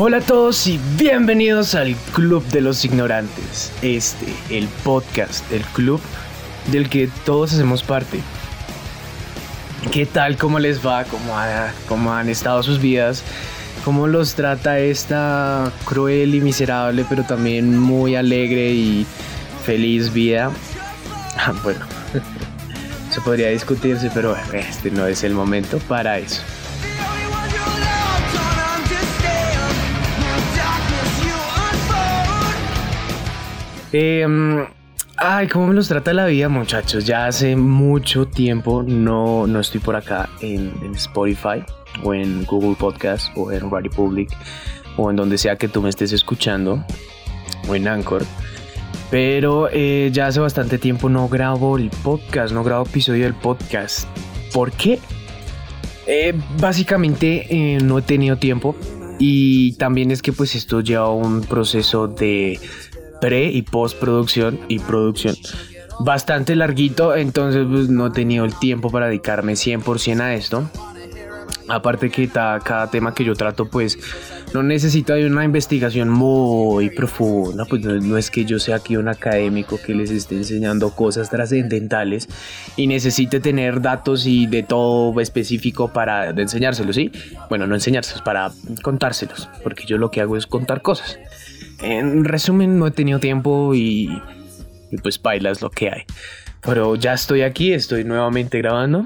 Hola a todos y bienvenidos al Club de los Ignorantes. Este, el podcast, el club del que todos hacemos parte. ¿Qué tal? ¿Cómo les va? ¿Cómo, cómo han estado sus vidas? ¿Cómo los trata esta cruel y miserable, pero también muy alegre y feliz vida? Ah, bueno, se podría discutirse, pero este no es el momento para eso. Eh, ay, ¿cómo me los trata la vida, muchachos? Ya hace mucho tiempo no, no estoy por acá en, Spotify o en Google Podcast o en Radio Public o en donde sea que tú me estés escuchando o en Anchor. Pero eh, ya hace bastante tiempo no grabo el podcast, no grabo episodio del podcast. ¿Por qué? Eh, básicamente eh, no he tenido tiempo y también es que pues esto lleva un proceso de pre y postproducción y producción bastante larguito, entonces pues, no he tenido el tiempo para dedicarme 100% a esto. Aparte que cada tema que yo trato pues no necesita de una investigación muy profunda, pues no, es que yo sea aquí un académico que les esté enseñando cosas trascendentales y necesite tener datos y de todo específico para enseñárselos, ¿sí? Bueno, no enseñárselos, para contárselos, porque yo lo que hago es contar cosas. En resumen, no he tenido tiempo y, pues baila es lo que hay. Pero ya estoy aquí, estoy nuevamente grabando.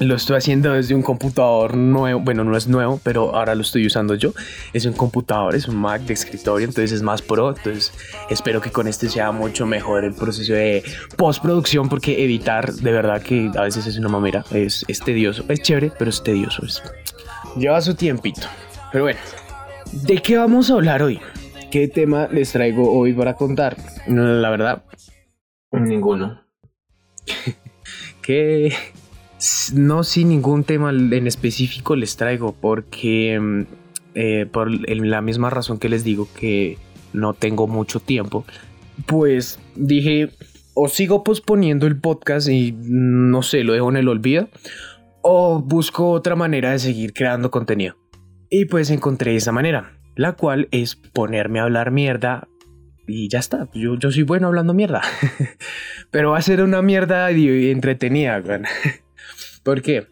Lo estoy haciendo desde un computador nuevo, bueno, no es nuevo, pero ahora lo estoy usando yo. Es un computador, es un Mac de escritorio, entonces es más pro. Entonces espero que con este sea mucho mejor el proceso de postproducción, porque editar de verdad que a veces es una mamera, es, es tedioso, es chévere, pero es tedioso. Lleva su tiempito. Pero bueno, ¿de qué vamos a hablar hoy? ¿Qué tema les traigo hoy para contar? La verdad, ninguno. que no sin ningún tema en específico les traigo porque mm, eh, por la misma razón que les digo que no tengo mucho tiempo, pues dije o sigo posponiendo el podcast y no sé, lo dejo en el olvido o busco otra manera de seguir creando contenido. Y pues encontré esa manera la cual es ponerme a hablar mierda y ya está. Yo, yo soy bueno hablando mierda, pero va a ser una mierda entretenida. ¿Por qué?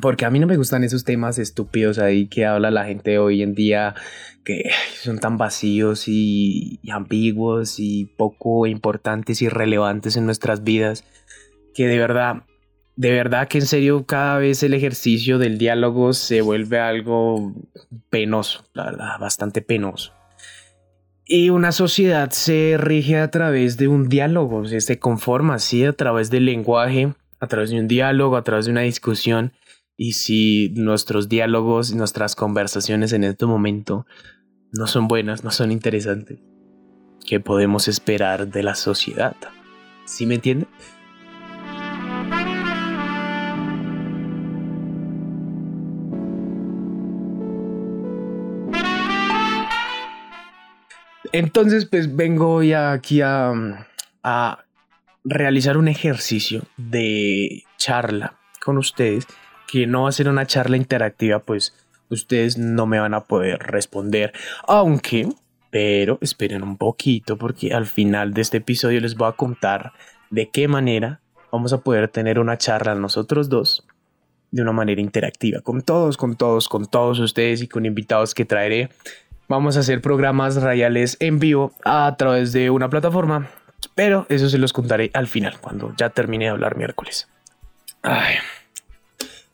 Porque a mí no me gustan esos temas estúpidos ahí que habla la gente hoy en día que son tan vacíos y, y ambiguos y poco importantes y relevantes en nuestras vidas que de verdad de verdad que en serio cada vez el ejercicio del diálogo se vuelve algo penoso, la verdad, bastante penoso. Y una sociedad se rige a través de un diálogo, se conforma así a través del lenguaje, a través de un diálogo, a través de una discusión. Y si nuestros diálogos y nuestras conversaciones en este momento no son buenas, no son interesantes, ¿qué podemos esperar de la sociedad? ¿Sí me entiende? Entonces, pues vengo ya aquí a, a realizar un ejercicio de charla con ustedes, que no va a ser una charla interactiva, pues ustedes no me van a poder responder, aunque, pero esperen un poquito, porque al final de este episodio les voy a contar de qué manera vamos a poder tener una charla nosotros dos de una manera interactiva, con todos, con todos, con todos ustedes y con invitados que traeré vamos a hacer programas radiales en vivo a través de una plataforma. Pero eso se los contaré al final, cuando ya termine de hablar miércoles.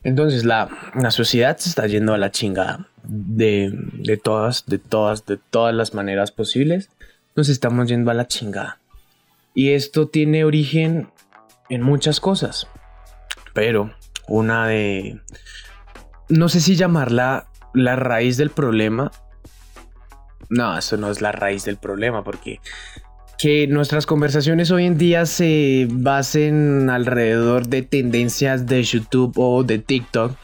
Entonces la, la, sociedad se está yendo a la chingada de, de todas, de todas, de todas las maneras posibles. Nos estamos yendo a la chingada. Y esto tiene origen en muchas cosas. Pero una de... No sé si llamarla la raíz del problema no, eso no es la raíz del problema, porque que nuestras conversaciones hoy en día se basen alrededor de tendencias de YouTube o de TikTok,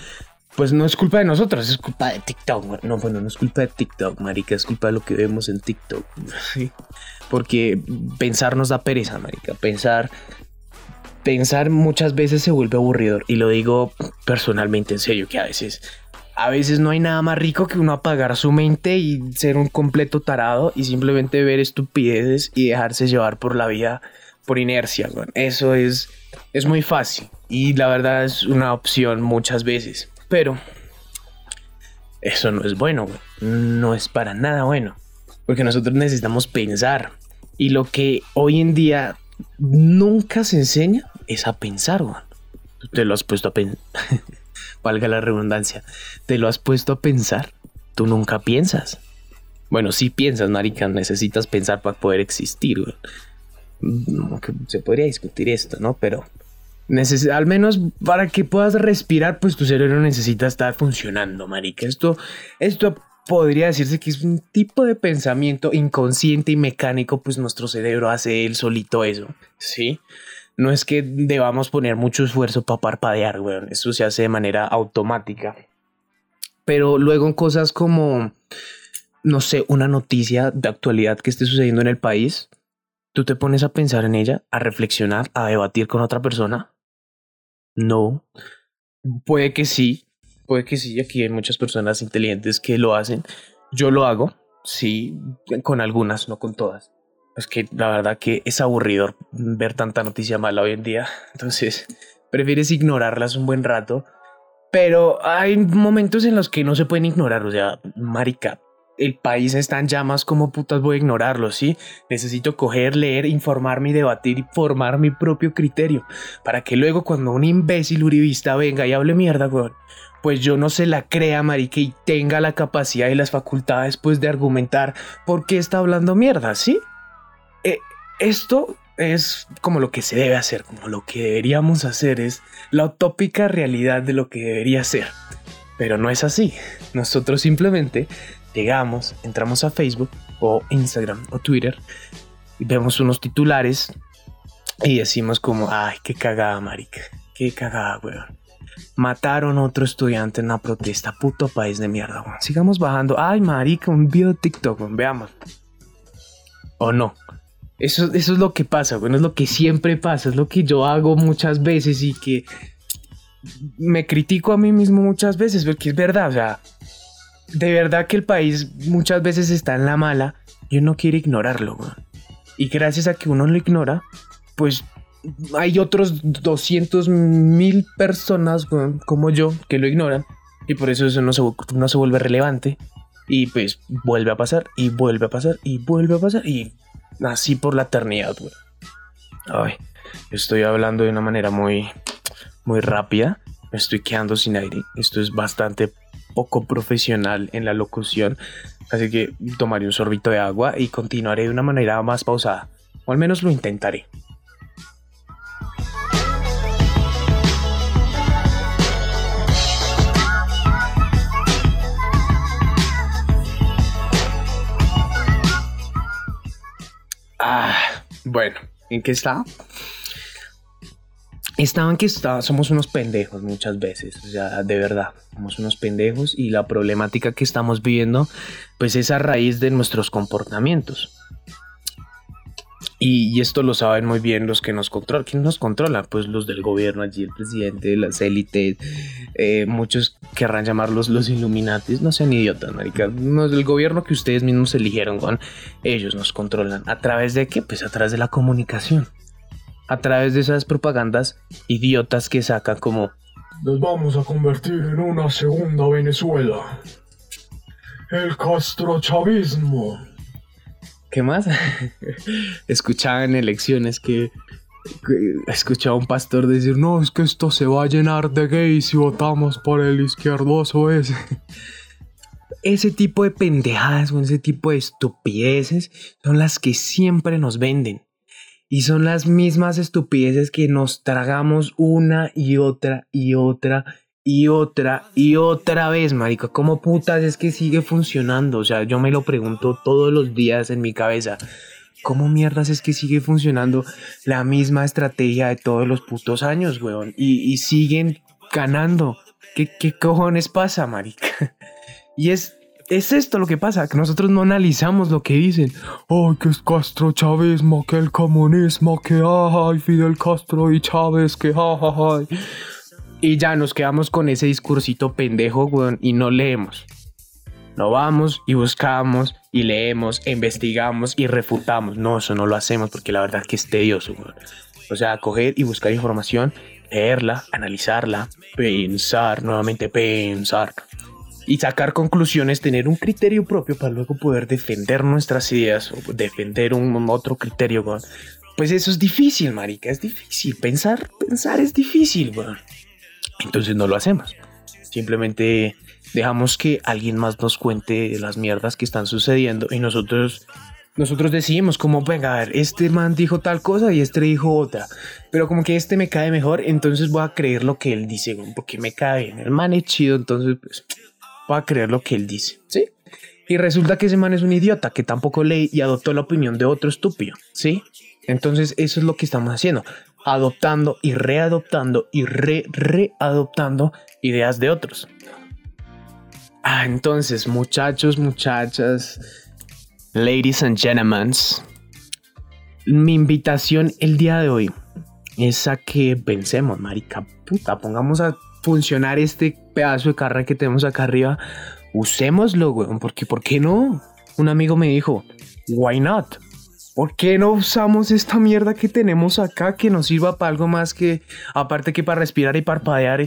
pues no es culpa de nosotros, es culpa de TikTok. No, bueno, no es culpa de TikTok, marica, es culpa de lo que vemos en TikTok. Porque pensar nos da pereza, marica. Pensar, pensar muchas veces se vuelve aburridor. Y lo digo personalmente, en serio, que a veces a veces no hay nada más rico que uno apagar su mente y ser un completo tarado y simplemente ver estupideces y dejarse llevar por la vida por inercia, Eso es, es muy fácil y la verdad es una opción muchas veces. Pero eso no es bueno, No es para nada bueno. Porque nosotros necesitamos pensar. Y lo que hoy en día nunca se enseña es a pensar, güey. Te lo has puesto a pensar. Valga la redundancia. Te lo has puesto a pensar. Tú nunca piensas. Bueno, sí piensas, marica. Necesitas pensar para poder existir, güey. Se podría discutir esto, ¿no? Pero al menos para que puedas respirar, pues tu cerebro necesita estar funcionando, marica. Esto, esto podría decirse que es un tipo de pensamiento inconsciente y mecánico, pues nuestro cerebro hace él solito eso, ¿sí? No es que debamos poner mucho esfuerzo para parpadear, weón. Eso se hace de manera automática. Pero luego en cosas como, no sé, una noticia de actualidad que esté sucediendo en el país, tú te pones a pensar en ella, a reflexionar, a debatir con otra persona. No. Puede que sí, puede que sí. Aquí hay muchas personas inteligentes que lo hacen. Yo lo hago, sí, con algunas, no con todas. Es que la verdad que es aburrido ver tanta noticia mala hoy en día. Entonces, prefieres ignorarlas un buen rato. Pero hay momentos en los que no se pueden ignorar. O sea, marica, el país está en llamas, como putas voy a ignorarlo? ¿Sí? Necesito coger, leer, informarme y debatir y formar mi propio criterio. Para que luego cuando un imbécil uribista venga y hable mierda, weón, pues yo no se la crea, marica, y tenga la capacidad y las facultades, pues, de argumentar por qué está hablando mierda, ¿sí? Eh, esto es como lo que se debe hacer, como lo que deberíamos hacer, es la utópica realidad de lo que debería ser. Pero no es así. Nosotros simplemente llegamos, entramos a Facebook o Instagram o Twitter y vemos unos titulares y decimos como, ay, qué cagada, marica, qué cagada, weón. Mataron a otro estudiante en una protesta, puto país de mierda, weón. Sigamos bajando, ay, marica, un video de TikTok, veamos. O no. Eso, eso es lo que pasa, weón, es lo que siempre pasa, es lo que yo hago muchas veces y que me critico a mí mismo muchas veces, porque es verdad, o sea, de verdad que el país muchas veces está en la mala y uno quiere ignorarlo, Y gracias a que uno lo ignora, pues hay otros 200 mil personas como yo que lo ignoran y por eso eso no se, no se vuelve relevante y pues vuelve a pasar y vuelve a pasar y vuelve a pasar y así por la eternidad, güey. Ay, estoy hablando de una manera muy, muy rápida. Me estoy quedando sin aire. Esto es bastante poco profesional en la locución, así que tomaré un sorbito de agua y continuaré de una manera más pausada, o al menos lo intentaré. Bueno, ¿en qué está? estaban que está, somos unos pendejos muchas veces, o sea, de verdad, somos unos pendejos y la problemática que estamos viviendo, pues es a raíz de nuestros comportamientos. Y, esto lo saben muy bien los que nos controlan. ¿Quién nos controla? Pues los del gobierno, allí el presidente, las élites, eh, muchos querrán llamarlos los Illuminatis. No sean idiotas, marica. No el gobierno que ustedes mismos eligieron. Ellos nos controlan. ¿A través de qué? Pues a través de la comunicación a través de esas propagandas idiotas que sacan como nos vamos a convertir en una segunda Venezuela. El castrochavismo. ¿Qué más? Escuchaba en elecciones que, escuchaba un pastor decir, no, es que esto se va a llenar de gays si votamos por el izquierdoso ese. Ese tipo de pendejadas o ese tipo de estupideces son las que siempre nos venden. Y son las mismas estupideces que nos tragamos una y otra y otra y otra y otra vez, marica. ¿Cómo putas es que sigue funcionando? O sea, yo me lo pregunto todos los días en mi cabeza. ¿Cómo mierdas es que sigue funcionando la misma estrategia de todos los putos años, weón? Y, siguen ganando. ¿Qué, ¿Qué cojones pasa, marica? Y es es esto lo que pasa, que nosotros no analizamos lo que dicen. Ay, que es Castro Chavismo, que el comunismo, que ay, Fidel Castro y Chávez, que jajaja. Y ya nos quedamos con ese discursito pendejo, weón, y no leemos. No vamos y buscamos y leemos, e investigamos y refutamos. No, eso no lo hacemos porque la verdad que es tedioso, weón. O sea, coger y buscar información, leerla, analizarla, pensar, nuevamente pensar y sacar conclusiones, tener un criterio propio para luego poder defender nuestras ideas o defender un otro criterio, weón. Pues eso es difícil, marica, es difícil. Pensar, pensar es difícil, weón. Entonces no lo hacemos. Simplemente dejamos que alguien más nos cuente las mierdas que están sucediendo y nosotros nosotros decidimos como, venga, a ver, este man dijo tal cosa y este dijo otra, pero como que este me cae mejor, entonces voy a creer lo que él dice, porque me cae bien, el man es chido, entonces pues voy a creer lo que él dice, ¿sí? Y resulta que ese man es un idiota que tampoco lee y adoptó la opinión de otro estúpido, ¿sí? Entonces eso es lo que estamos haciendo, adoptando y readoptando y re readoptando ideas de otros. Ah, entonces, muchachos, muchachas, ladies and gentlemen, mi invitación el día de hoy es a que pensemos, marica puta, pongamos a funcionar este pedazo de carrera que tenemos acá arriba, usémoslo, weón, porque ¿por qué no? Un amigo me dijo, why not? ¿Por qué no usamos esta mierda que tenemos acá que nos sirva para algo más que, aparte que para respirar y parpadear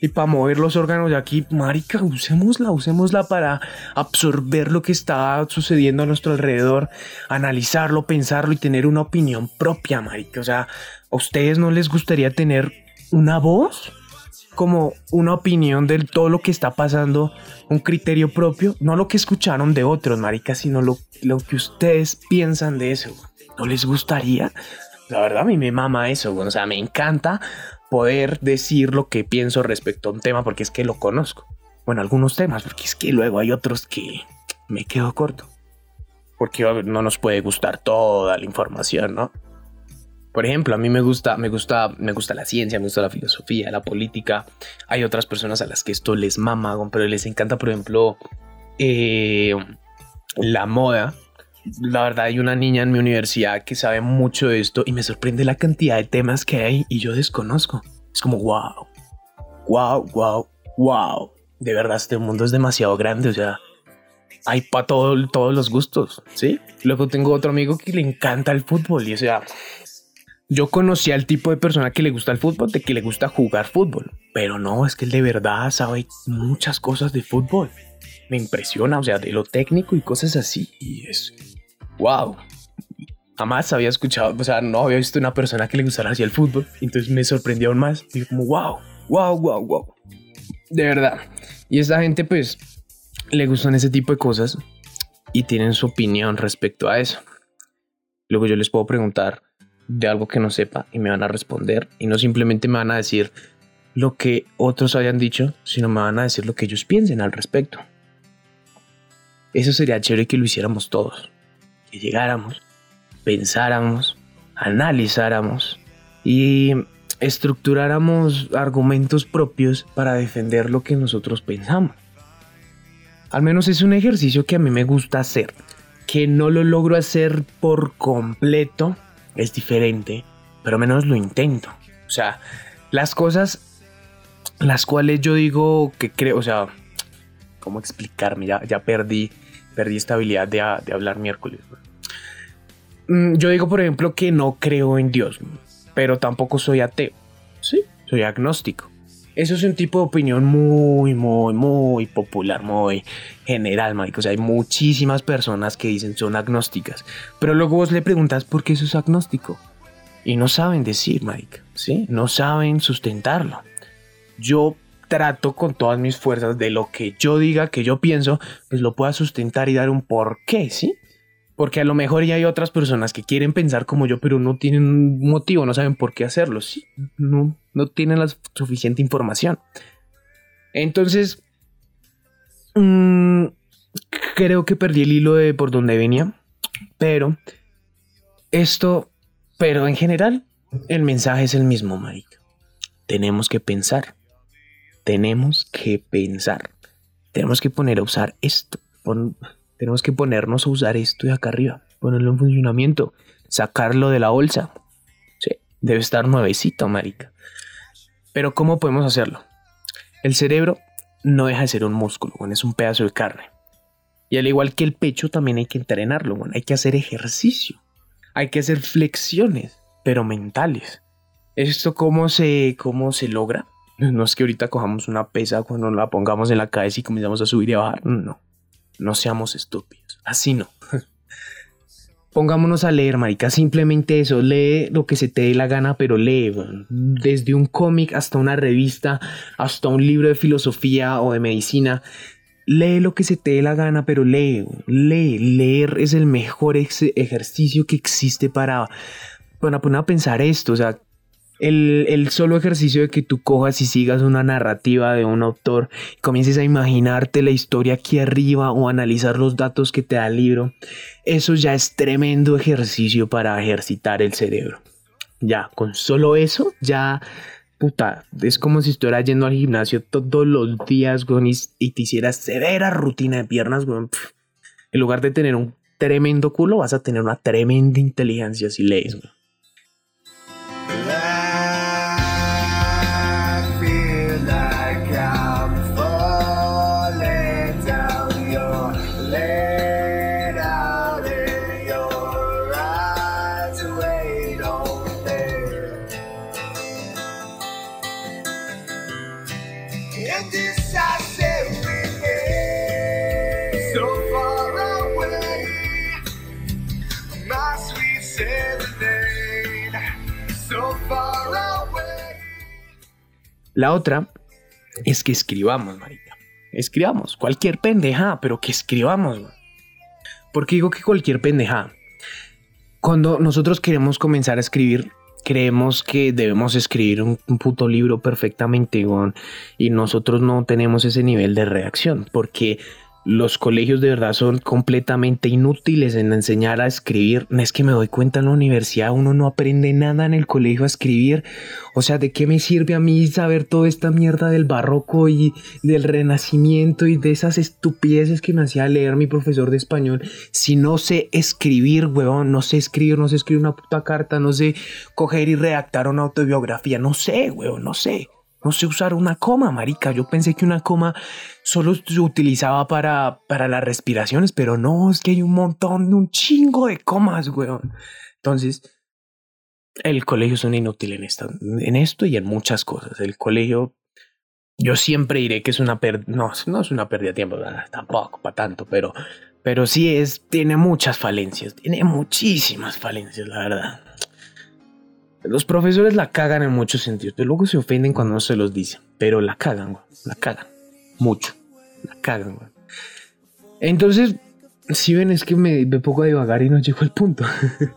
y, para mover los órganos de aquí? Marica, usémosla, usémosla para absorber lo que está sucediendo a nuestro alrededor, analizarlo, pensarlo y tener una opinión propia, marica. O sea, ¿a ustedes no les gustaría tener una voz? Como una opinión de todo lo que está pasando, un criterio propio, no lo que escucharon de otros, marica, sino lo, lo que ustedes piensan de eso. ¿No les gustaría? La verdad a mí me mama eso, o sea, me encanta poder decir lo que pienso respecto a un tema porque es que lo conozco. Bueno, algunos temas, porque es que luego hay otros que me quedo corto. Porque no nos puede gustar toda la información, ¿no? Por ejemplo, a mí me gusta, me gusta, me gusta la ciencia, me gusta la filosofía, la política. Hay otras personas a las que esto les mama, pero les encanta, por ejemplo, eh, la moda. La verdad, hay una niña en mi universidad que sabe mucho de esto y me sorprende la cantidad de temas que hay y yo desconozco. Es como, wow, wow, wow, wow. De verdad, este mundo es demasiado grande, o sea, hay para todo, todos los gustos, ¿sí? Luego tengo otro amigo que le encanta el fútbol y o sea, yo conocí al tipo de persona que le gusta el fútbol, de que le gusta jugar fútbol, pero no, es que él de verdad sabe muchas cosas de fútbol. Me impresiona, o sea, de lo técnico y cosas así. Y es wow. Jamás había escuchado, o sea, no había visto una persona que le gustara así el fútbol. Entonces me sorprendió aún más. Y como wow, wow, wow, wow. De verdad. Y esta gente, pues, le gustan ese tipo de cosas y tienen su opinión respecto a eso. Luego yo les puedo preguntar de algo que no sepa y me van a responder y no simplemente me van a decir lo que otros hayan dicho, sino me van a decir lo que ellos piensen al respecto. Eso sería chévere que lo hiciéramos todos, que llegáramos, pensáramos, analizáramos y estructuráramos argumentos propios para defender lo que nosotros pensamos. Al menos es un ejercicio que a mí me gusta hacer, que no lo logro hacer por completo, es diferente, pero menos lo intento. O sea, las cosas las cuales yo digo que creo, o sea, ¿cómo explicarme? Ya, ya perdí, perdí esta habilidad de, de hablar miércoles. Mm, yo digo, por ejemplo, que no creo en Dios, pero tampoco soy ateo. Sí, soy agnóstico. Eso es un tipo de opinión muy, muy, muy popular, muy general, marico. O sea, hay muchísimas personas que dicen son agnósticas. Pero luego vos le preguntas por qué sos agnóstico. Y no saben decir, marico. ¿Sí? No saben sustentarlo. Yo trato con todas mis fuerzas de lo que yo diga, que yo pienso, pues lo pueda sustentar y dar un porqué, ¿sí? Porque a lo mejor ya hay otras personas que quieren pensar como yo, pero no tienen un motivo, no saben por qué hacerlo. Sí, no, no tienen la suficiente información. Entonces, mmm, creo que perdí el hilo de por donde venía. Pero esto, pero en general, el mensaje es el mismo, marica. Tenemos que pensar. Tenemos que pensar. Tenemos que poner a usar esto. Tenemos que ponernos a usar esto de acá arriba, ponerlo en funcionamiento, sacarlo de la bolsa. Sí, debe estar nuevecito, marica. Pero ¿cómo podemos hacerlo? El cerebro no deja de ser un músculo, es un pedazo de carne. Y al igual que el pecho, también hay que entrenarlo, hay que hacer ejercicio, hay que hacer flexiones, pero mentales. ¿Esto cómo se, cómo se logra? No es que ahorita cojamos una pesa cuando la pongamos en la cabeza y comenzamos a subir y a bajar. No, no seamos estúpidos. Así no. Pongámonos a leer, marica. Simplemente eso. Lee lo que se te dé la gana, pero lee. Desde un cómic hasta una revista, hasta un libro de filosofía o de medicina. Lee lo que se te dé la gana, pero lee. Lee. Leer es el mejor ejercicio que existe para, para poner a pensar esto. O sea, el, solo ejercicio de que tú cojas y sigas una narrativa de un autor y comiences a imaginarte la historia aquí arriba o analizar los datos que te da el libro, eso ya es tremendo ejercicio para ejercitar el cerebro. Ya, con solo eso, ya, puta, es como si estuvieras yendo al gimnasio todos los días, y, te hicieras severa rutina de piernas, En lugar de tener un tremendo culo, vas a tener una tremenda inteligencia si lees, La otra es que escribamos, marica. Escribamos cualquier pendeja, pero que escribamos. ¿Por qué digo que cualquier pendeja? Cuando nosotros queremos comenzar a escribir, creemos que debemos escribir un, puto libro perfectamente, y nosotros no tenemos ese nivel de reacción, porque los colegios de verdad son completamente inútiles en enseñar a escribir. Es que me doy cuenta en la universidad, uno no aprende nada en el colegio a escribir. O sea, ¿de qué me sirve a mí saber toda esta mierda del barroco y del renacimiento y de esas estupideces que me hacía leer mi profesor de español? Si no sé escribir, huevón, no sé escribir, no sé escribir una puta carta, no sé coger y redactar una autobiografía, no sé, huevón, no sé. No sé usar una coma, marica. Yo pensé que una coma solo se utilizaba para, para las respiraciones, pero no, es que hay un montón, un chingo de comas, weón. Entonces, el colegio es un inútil en, esto, en esto y en muchas cosas. El colegio, yo siempre diré que es una pérdida, no, no es una pérdida de tiempo, tampoco para tanto, pero, pero sí es, tiene muchas falencias, tiene muchísimas falencias, la verdad. Los profesores la cagan en muchos sentidos. pero luego se ofenden cuando no se los dice. Pero la cagan. La cagan. Mucho. La cagan. Entonces, si ven, es que me, me pongo a divagar y no llego al punto.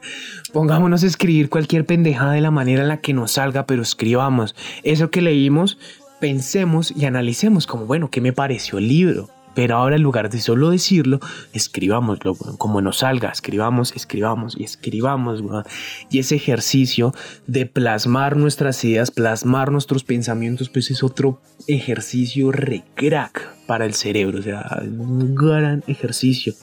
Pongámonos a escribir cualquier pendejada de la manera en la que nos salga, pero escribamos. Eso que leímos, pensemos y analicemos como, bueno, ¿qué me pareció el libro? Pero ahora en lugar de solo decirlo, escribámoslo, como nos salga, escribamos, escribamos y escribamos. Y ese ejercicio de plasmar nuestras ideas, plasmar nuestros pensamientos, pues es otro ejercicio recrack para el cerebro, o sea, un gran ejercicio.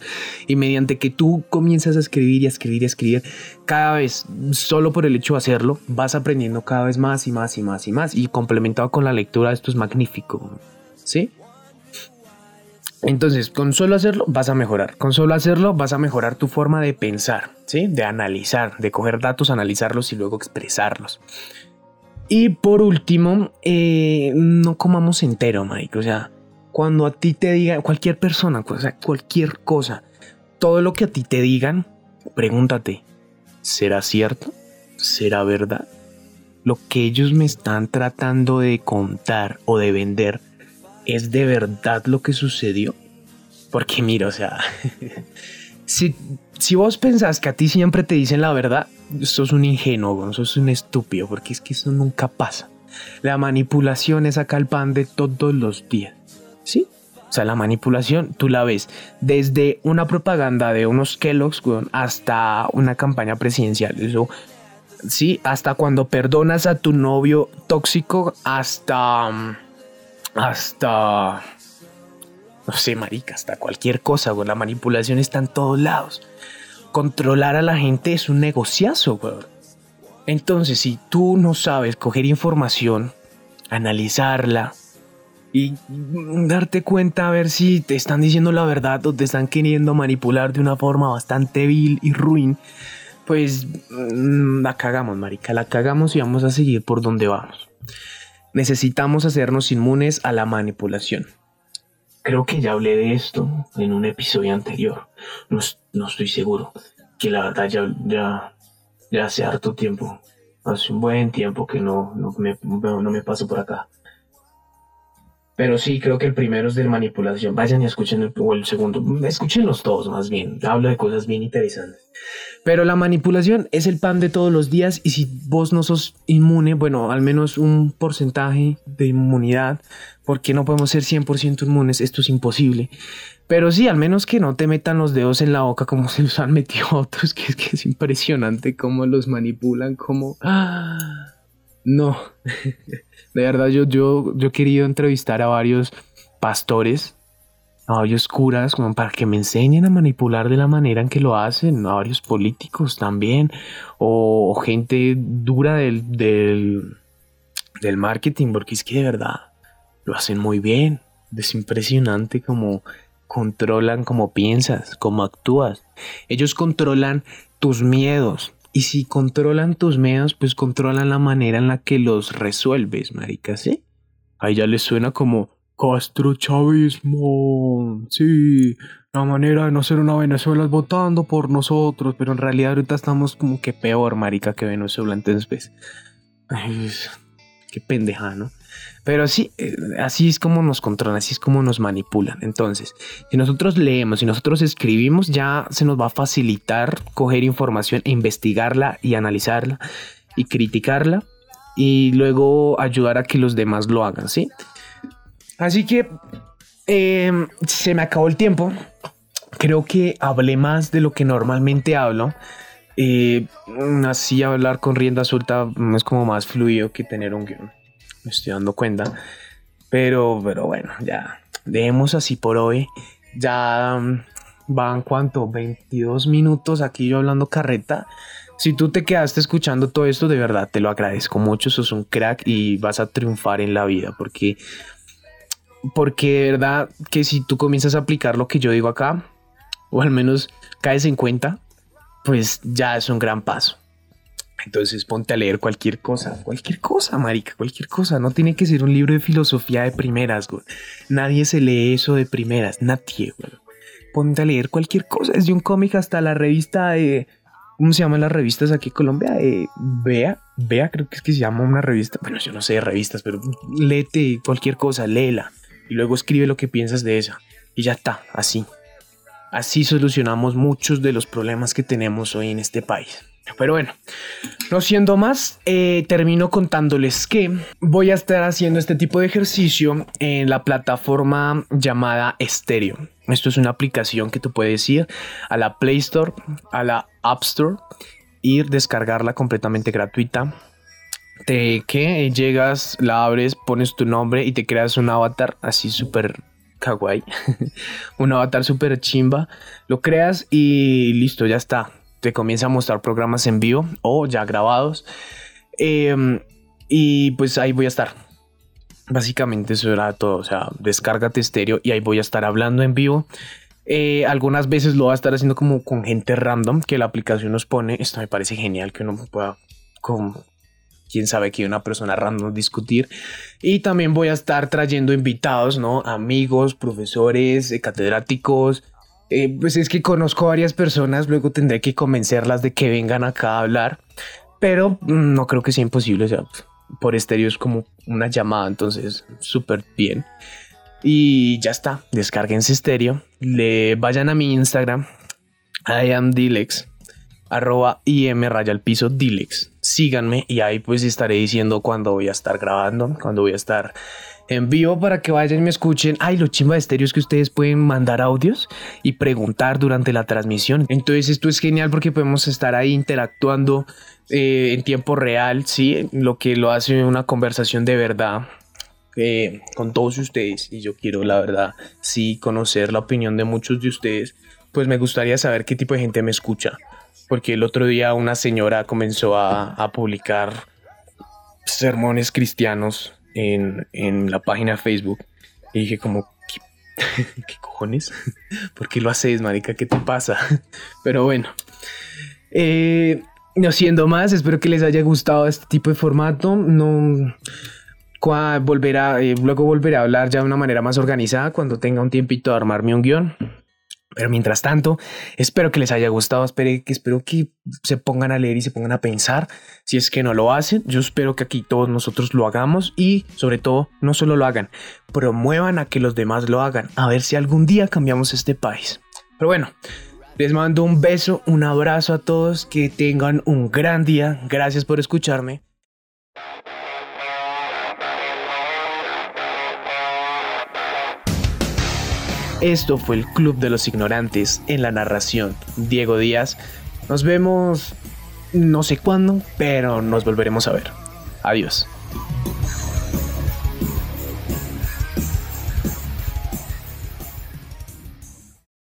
Y mediante que tú comienzas a escribir y a escribir y a escribir, cada vez, solo por el hecho de hacerlo, vas aprendiendo cada vez más y más y más y más. Y complementado con la lectura, esto es magnífico. ¿Sí? Entonces, con solo hacerlo vas a mejorar. Con solo hacerlo vas a mejorar tu forma de pensar, ¿sí? De analizar, de coger datos, analizarlos y luego expresarlos. Y por último, eh, no comamos entero, Mike. O sea, cuando a ti te digan, cualquier persona, cualquier cosa, todo lo que a ti te digan, pregúntate, ¿será cierto? ¿Será verdad? Lo que ellos me están tratando de contar o de vender ¿es de verdad lo que sucedió? Porque mira, o sea, si, si vos pensás que a ti siempre te dicen la verdad, sos un ingenuo, sos un estúpido, porque es que eso nunca pasa. La manipulación es acá el pan de todos los días. ¿Sí? O sea, la manipulación, tú la ves desde una propaganda de unos Kellogg's hasta una campaña presidencial. Eso, sí, hasta cuando perdonas a tu novio tóxico, hasta mm, hasta, no sé, marica, hasta cualquier cosa, güey. La manipulación está en todos lados. Controlar a la gente es un negociazo, güey. Entonces, si tú no sabes coger información analizarla y darte cuenta a ver si te están diciendo la verdad o te están queriendo manipular de una forma bastante vil y ruin, pues mm, la cagamos, marica, la cagamos y vamos a seguir por donde vamos. Necesitamos hacernos inmunes a la manipulación. Creo que ya hablé de esto en un episodio anterior. No, no estoy seguro. Que la verdad ya, ya, ya hace harto tiempo. Hace un buen tiempo que no, no, me, no me paso por acá. Pero sí, creo que el primero es de manipulación. Vayan y escuchen el, o el segundo. Escúchenlos todos más bien. Hablo de cosas bien interesantes. Pero la manipulación es el pan de todos los días y si vos no sos inmune, bueno, al menos un porcentaje de inmunidad, porque no podemos ser 100% inmunes, esto es imposible. Pero sí, al menos que no te metan los dedos en la boca como se los han metido otros, que es que es impresionante cómo los manipulan, como... ¡Ah! No. De verdad, yo, yo, yo he querido entrevistar a varios pastores, a varios curas, como para que me enseñen a manipular de la manera en que lo hacen, a varios políticos también, o, gente dura del, del, marketing, porque es que de verdad lo hacen muy bien. Es impresionante como controlan cómo piensas, cómo actúas. Ellos controlan tus miedos, y si controlan tus miedos, pues controlan la manera en la que los resuelves, marica, ¿sí? Ahí ya les suena como castrochavismo. Sí, la manera de no ser una Venezuela es votando por nosotros, pero en realidad ahorita estamos como que peor, marica, que Venezuela. Entonces, pues, qué pendeja, ¿no? Pero sí, eh, así es como nos controlan, así es como nos manipulan. Entonces, si nosotros leemos, si nosotros escribimos, ya se nos va a facilitar coger información e investigarla y analizarla y criticarla y luego ayudar a que los demás lo hagan, ¿sí? Así que em, se me acabó el tiempo. Creo que hablé más de lo que normalmente hablo. Eh, así hablar con rienda suelta es como más fluido que tener un guion me estoy dando cuenta. Pero, pero bueno, ya dejemos así por hoy. Ya mm, van cuánto, 22 minutos aquí yo hablando carreta. Si tú te quedaste escuchando todo esto, de verdad te lo agradezco mucho. Sos un crack y vas a triunfar en la vida porque porque de verdad que si tú comienzas a aplicar lo que yo digo acá, o al menos caes en cuenta, pues ya es un gran paso. Entonces ponte a leer cualquier cosa, cualquier cosa, marica, cualquier cosa. No tiene que ser un libro de filosofía de primeras, güey. Nadie se lee eso de primeras, nadie, güey. Ponte a leer cualquier cosa, desde un cómic hasta la revista de... ¿Cómo se llaman las revistas aquí en Colombia? Eh, Vea, Vea, creo que es que se llama una revista. Bueno, yo no sé de revistas, pero léete cualquier cosa, léela. Y luego escribe lo que piensas de esa. Y ya está, así. Así solucionamos muchos de los problemas que tenemos hoy en este país. Pero bueno, no siendo más, eh, termino contándoles que voy a estar haciendo este tipo de ejercicio en la plataforma llamada Stereo. Esto es una aplicación que tú puedes ir a la Play Store, a la App Store, ir, descargarla completamente gratuita. Te que llegas, la abres, pones tu nombre y te creas un avatar así súper kawaii, un avatar súper chimba. Lo creas y listo, ya está te comienza a mostrar programas en vivo o ya grabados. Em, y pues ahí voy a estar. Básicamente eso era todo. O sea, descárgate estéreo y ahí voy a estar hablando en vivo. Eh, algunas veces lo voy a estar haciendo como con gente random que la aplicación nos pone. Esto me parece genial que uno pueda con quién sabe que una persona random discutir. Y también voy a estar trayendo invitados, ¿no? Amigos, profesores, eh, catedráticos, eh, pues es que conozco varias personas, luego tendré que convencerlas de que vengan acá a hablar, pero mm, no creo que sea imposible, o sea, por estéreo es como una llamada, entonces súper bien. Y ya está, descárguense estéreo, le vayan a mi Instagram, I am Dilex, arroba im raya al piso Dilex, síganme y ahí pues estaré diciendo cuando voy a estar grabando, cuando voy a estar en vivo para que vayan y me escuchen. Ay, lo chimba de estéreo es que ustedes pueden mandar audios y preguntar durante la transmisión. Entonces esto es genial porque podemos estar ahí interactuando eh, en tiempo real, sí, lo que lo hace una conversación de verdad. Eh, con todos ustedes y yo quiero la verdad sí conocer la opinión de muchos de ustedes pues me gustaría saber qué tipo de gente me escucha porque el otro día una señora comenzó a, a publicar sermones cristianos en, en la página Facebook y dije como, ¿qué, ¿qué cojones? ¿Por qué lo haces, marica? ¿Qué te pasa? Pero bueno, eh, no siendo más, espero que les haya gustado este tipo de formato. No volverá, eh, luego volveré a hablar ya de una manera más organizada cuando tenga un tiempito de armarme un guion. Pero mientras tanto, espero que les haya gustado, espero, espero que se pongan a leer y se pongan a pensar. Si es que no lo hacen, yo espero que aquí todos nosotros lo hagamos y sobre todo no solo lo hagan, promuevan a que los demás lo hagan, a ver si algún día cambiamos este país. Pero bueno, les mando un beso, un abrazo a todos, que tengan un gran día, gracias por escucharme. Esto fue el Club de los Ignorantes en la narración. Diego Díaz. Nos vemos no sé cuándo, pero nos volveremos a ver. Adiós.